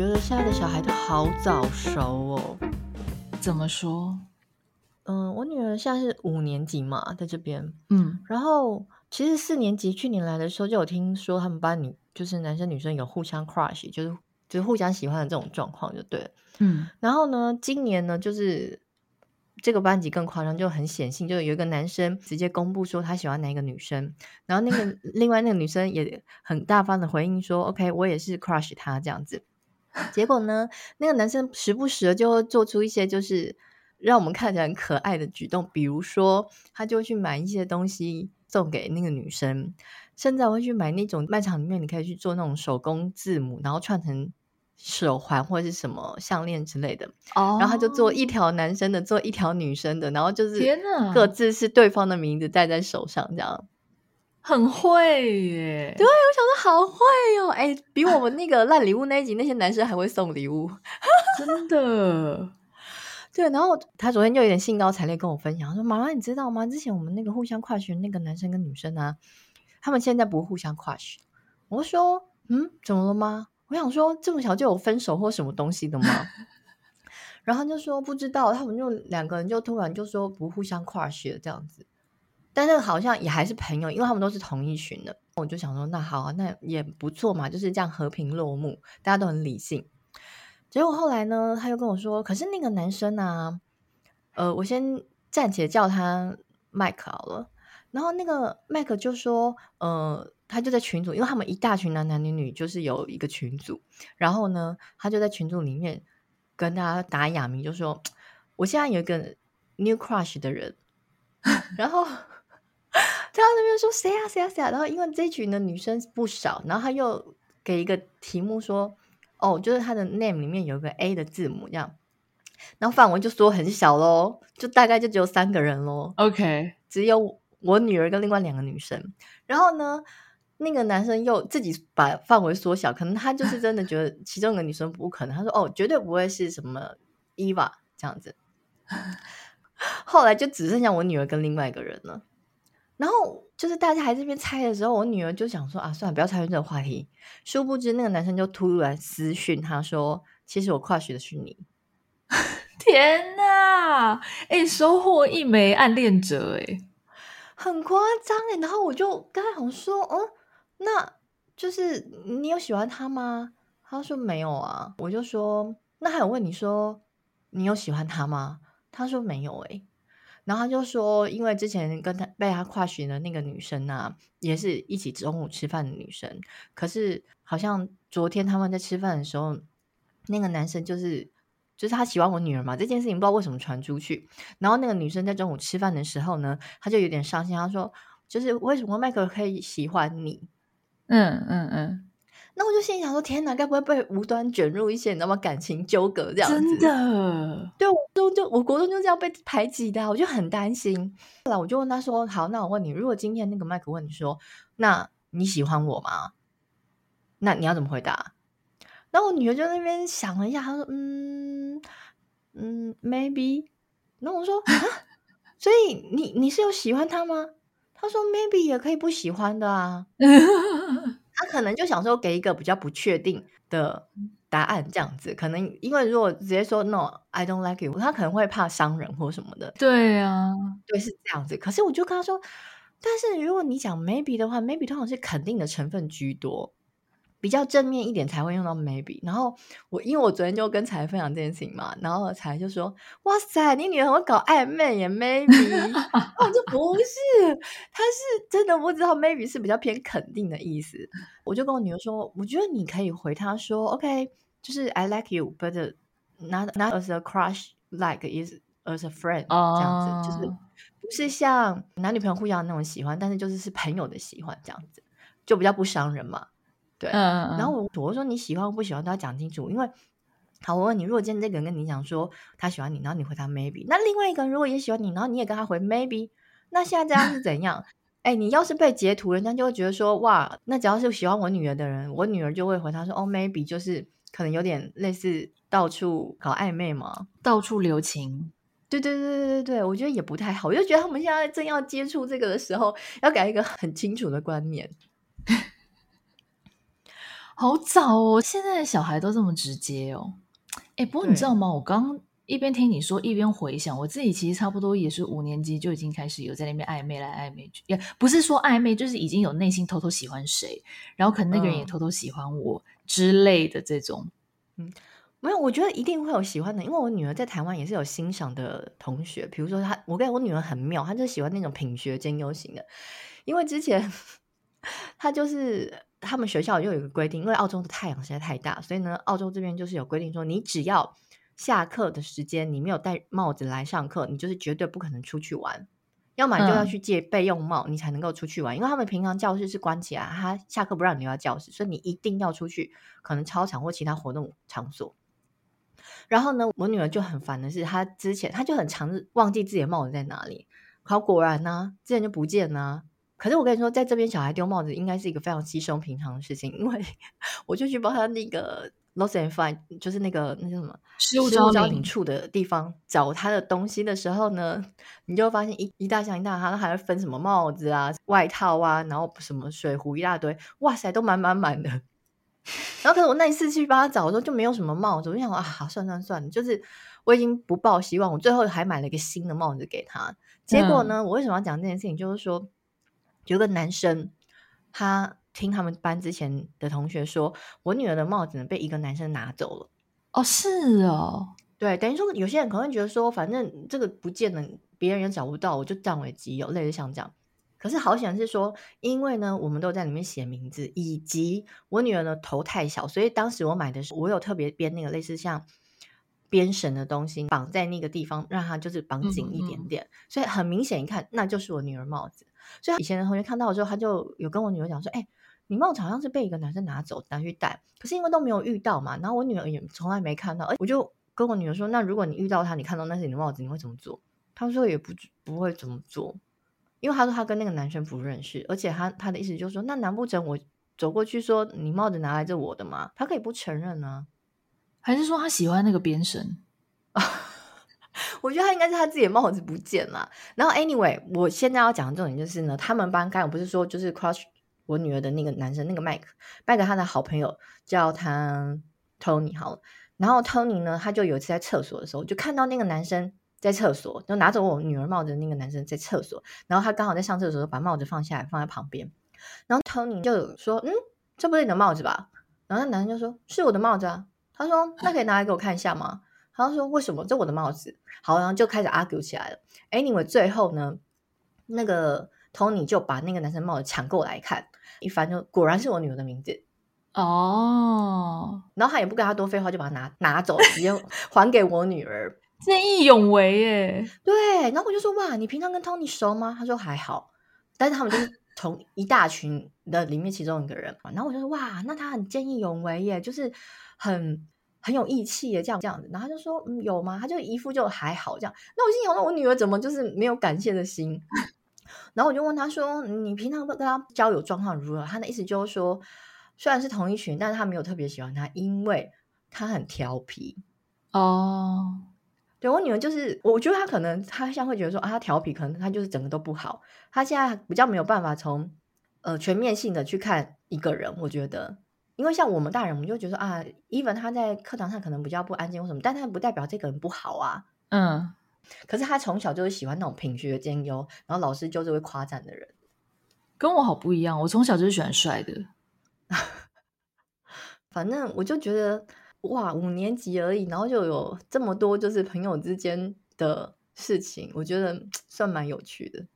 觉得现在的小孩都好早熟哦。怎么说？嗯，我女儿现在是五年级嘛，在这边。嗯，然后其实四年级去年来的时候就有听说他们班女就是男生女生有互相 crush，就是就是互相喜欢的这种状况就对了。嗯，然后呢，今年呢就是。这个班级更夸张，就很显性，就有一个男生直接公布说他喜欢哪一个女生，然后那个另外那个女生也很大方的回应说：“OK，我也是 crush 他这样子。”结果呢，那个男生时不时的就会做出一些就是让我们看起来很可爱的举动，比如说他就会去买一些东西送给那个女生，甚至会去买那种卖场里面你可以去做那种手工字母，然后串成。手环或者是什么项链之类的，oh. 然后他就做一条男生的，做一条女生的，然后就是各自是对方的名字戴在手上，这样很会耶。对，我想说好会哦，哎，比我们那个烂礼物那一集那些男生还会送礼物，真的。对，然后他昨天就有点兴高采烈跟我分享，他说：“妈妈，你知道吗？之前我们那个互相 crush 那个男生跟女生啊，他们现在不互相 crush。”我说：“嗯，怎么了吗？”我想说，这么小就有分手或什么东西的吗？然后就说不知道，他们就两个人就突然就说不互相 crush 这样子，但是好像也还是朋友，因为他们都是同一群的。我就想说，那好啊，那也不错嘛，就是这样和平落幕，大家都很理性。结果后来呢，他又跟我说，可是那个男生啊，呃，我先暂且叫他麦克好了。然后那个麦克就说，呃。他就在群组，因为他们一大群男男女女，就是有一个群组。然后呢，他就在群组里面跟大家打哑谜，就说：“ 我现在有一个 new crush 的人。”然后他那边说：“谁啊，谁啊，谁啊？”然后因为这群的女生不少，然后他又给一个题目说：“哦，就是他的 name 里面有一个 A 的字母，这样。”然后范围就说很小喽，就大概就只有三个人喽。OK，只有我女儿跟另外两个女生。然后呢，那个男生又自己把范围缩小，可能他就是真的觉得其中一个女生不可能。他说：“哦，绝对不会是什么伊娃这样子。”后来就只剩下我女儿跟另外一个人了。然后就是大家还在这边猜的时候，我女儿就想说：“啊，算了，不要参与这个话题。”殊不知那个男生就突然私讯他说：“其实我 crush 的是你。”天哪！哎、欸，收获一枚暗恋者，哎，很夸张哎。然后我就刚才好像说：“嗯。”那就是你有喜欢他吗？他说没有啊。我就说，那还有问你说你有喜欢他吗？他说没有诶、欸。然后他就说，因为之前跟他被他跨群的那个女生啊，也是一起中午吃饭的女生。可是好像昨天他们在吃饭的时候，那个男生就是就是他喜欢我女儿嘛，这件事情不知道为什么传出去。然后那个女生在中午吃饭的时候呢，他就有点伤心，他说就是为什么麦克可以喜欢你？嗯嗯嗯，那我就心里想说：天哪，该不会被无端卷入一些你知道吗？感情纠葛这样子？真的，对，我都就我国中就这样被排挤的，我就很担心。后来我就问他说：好，那我问你，如果今天那个麦克问你说，那你喜欢我吗？那你要怎么回答？然后我女儿就在那边想了一下，她说：嗯嗯，maybe。然后我说：啊，所以你你是有喜欢他吗？他说：“maybe 也可以不喜欢的啊，他可能就想说给一个比较不确定的答案，这样子。可能因为如果直接说 ‘no’，I don't like you’，他可能会怕伤人或什么的。对啊，对，是这样子。可是我就跟他说，但是如果你讲 maybe 的话，maybe 通常是肯定的成分居多。”比较正面一点才会用到 maybe，然后我因为我昨天就跟才分享这件事情嘛，然后才就说哇塞，你女儿很会搞暧昧耶 maybe，我说不是，她是真的不知道 maybe 是比较偏肯定的意思，我就跟我女儿说，我觉得你可以回她说 OK，就是 I like you，but not not as a crush，like is as a friend，、oh. 这样子，就是不是像男女朋友互相那种喜欢，但是就是是朋友的喜欢这样子，就比较不伤人嘛。对，嗯，然后我我说你喜欢或不喜欢都要讲清楚，因为好，我问你，如果今天这个人跟你讲说他喜欢你，然后你回他 maybe，那另外一个人如果也喜欢你，然后你也跟他回 maybe，那现在这样是怎样？哎，你要是被截图，人家就会觉得说哇，那只要是喜欢我女儿的人，我女儿就会回他说哦 maybe，就是可能有点类似到处搞暧昧嘛，到处留情。对对对对对对，我觉得也不太好，我就觉得他们现在正要接触这个的时候，要给一个很清楚的观念。好早哦！现在的小孩都这么直接哦。哎，不过你知道吗？我刚一边听你说，一边回想，我自己其实差不多也是五年级就已经开始有在那边暧昧来暧昧去，也不是说暧昧，就是已经有内心偷偷喜欢谁，然后可能那个人也偷偷喜欢我之类的这种。嗯，没有，我觉得一定会有喜欢的，因为我女儿在台湾也是有欣赏的同学，比如说她，我跟我女儿很妙，她就喜欢那种品学兼优型的，因为之前 她就是。他们学校又有一个规定，因为澳洲的太阳实在太大，所以呢，澳洲这边就是有规定说，你只要下课的时间你没有戴帽子来上课，你就是绝对不可能出去玩，要么就要去借备用帽，你才能够出去玩。嗯、因为他们平常教室是关起来，他下课不让你留在教室，所以你一定要出去，可能操场或其他活动场所。然后呢，我女儿就很烦的是，她之前她就很常忘记自己的帽子在哪里，好果然呢、啊，之前就不见了、啊。可是我跟你说，在这边小孩丢帽子应该是一个非常稀松平常的事情，因为 我就去帮他那个 lost and find，就是那个那叫什么失物招领处的地方找他的东西的时候呢，你就会发现一一大箱一大箱，他还会分什么帽子啊、外套啊，然后什么水壶一大堆，哇塞，都满满满的。然后可是我那一次去帮他找的时候就没有什么帽子，我就想啊，算算算，就是我已经不抱希望，我最后还买了一个新的帽子给他。结果呢，嗯、我为什么要讲这件事情？就是说。有个男生，他听他们班之前的同学说，我女儿的帽子呢被一个男生拿走了。哦，是哦，对，等于说有些人可能会觉得说，反正这个不见了，别人也找不到，我就占为己有，类似像这样。可是好险是说，因为呢，我们都在里面写名字，以及我女儿的头太小，所以当时我买的时候，我有特别编那个类似像编绳的东西绑在那个地方，让它就是绑紧一点点，嗯嗯，所以很明显一看，那就是我女儿帽子。所以以前的同学看到的时候，他就有跟我女儿讲说：“哎、欸，你帽子好像是被一个男生拿走，拿去戴。可是因为都没有遇到嘛，然后我女儿也从来没看到。我就跟我女儿说：那如果你遇到他，你看到那是你的帽子，你会怎么做？他说也不不会怎么做，因为他说他跟那个男生不认识，而且他他的意思就是说，那难不成我走过去说你帽子拿来这我的吗？他可以不承认呢？还是说他喜欢那个边绳？” 我觉得他应该是他自己的帽子不见了。然后，anyway，我现在要讲的重点就是呢，他们班刚才我不是说就是 crush 我女儿的那个男生，那个麦克，麦克他的好朋友叫他 Tony 好了。然后 Tony 呢，他就有一次在厕所的时候，就看到那个男生在厕所，就拿走我女儿帽子的那个男生在厕所。然后他刚好在上厕所，把帽子放下来放在旁边。然后 Tony 就说：“嗯，这不是你的帽子吧？”然后那男生就说：“是我的帽子啊。”他说：“那可以拿来给我看一下吗？”然后说，为什么这我的帽子？好，然后就开始 argue 起来了。Anyway，最后呢，那个 Tony 就把那个男生帽子抢过来看，一翻就果然是我女儿的名字哦。然后他也不跟他多废话，就把它拿拿走，直接还给我女儿，见义勇为耶。对，然后我就说哇，你平常跟 Tony 熟吗？他说还好，但是他们就是从一大群的里面其中一个人嘛。然后我就说哇，那他很见义勇为耶，就是很。很有义气的这样这样子，然后他就说，嗯，有吗？他就一副就还好这样。那我心想，那我女儿怎么就是没有感谢的心？然后我就问他说，你平常跟他交友状况如何？他的意思就是说，虽然是同一群，但是他没有特别喜欢他，因为他很调皮。哦，对，我女儿就是，我觉得她可能他像会觉得说啊，他调皮，可能她就是整个都不好。她现在比较没有办法从呃全面性的去看一个人，我觉得。因为像我们大人，我们就觉得啊，even 他在课堂上可能比较不安静或什么，但他不代表这个人不好啊。嗯，可是他从小就是喜欢那种品学兼优，然后老师就是会夸赞的人。跟我好不一样，我从小就是喜欢帅的。反正我就觉得哇，五年级而已，然后就有这么多就是朋友之间的事情，我觉得算蛮有趣的。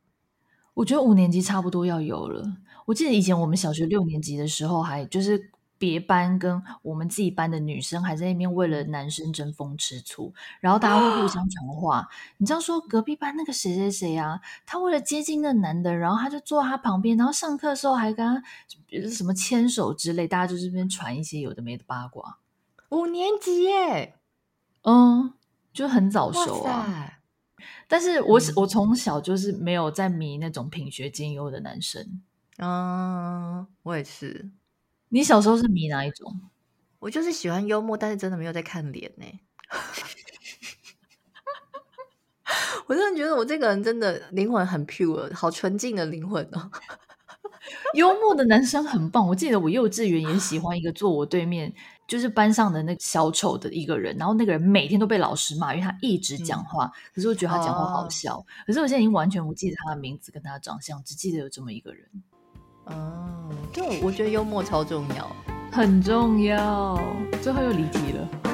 我觉得五年级差不多要有了。我记得以前我们小学六年级的时候，还就是。别班跟我们自己班的女生还在那边为了男生争风吃醋，然后大家会互相传话。啊、你知道说隔壁班那个谁谁谁啊，他为了接近那男的，然后他就坐他旁边，然后上课的时候还跟他什么牵手之类，大家就这边传一些有的没的八卦。五年级耶，嗯，就很早熟啊。但是我我从小就是没有在迷那种品学兼优的男生。嗯，我也是。你小时候是迷哪一种？我就是喜欢幽默，但是真的没有在看脸呢。我真的觉得我这个人真的灵魂很 pure，好纯净的灵魂哦。幽默的男生很棒。我记得我幼稚园也喜欢一个坐我对面，就是班上的那个小丑的一个人。然后那个人每天都被老师骂，因为他一直讲话。嗯、可是我觉得他讲话好笑。哦、可是我现在已经完全不记得他的名字跟他的长相，只记得有这么一个人。哦，对，我觉得幽默超重要，很重要。最后又离题了。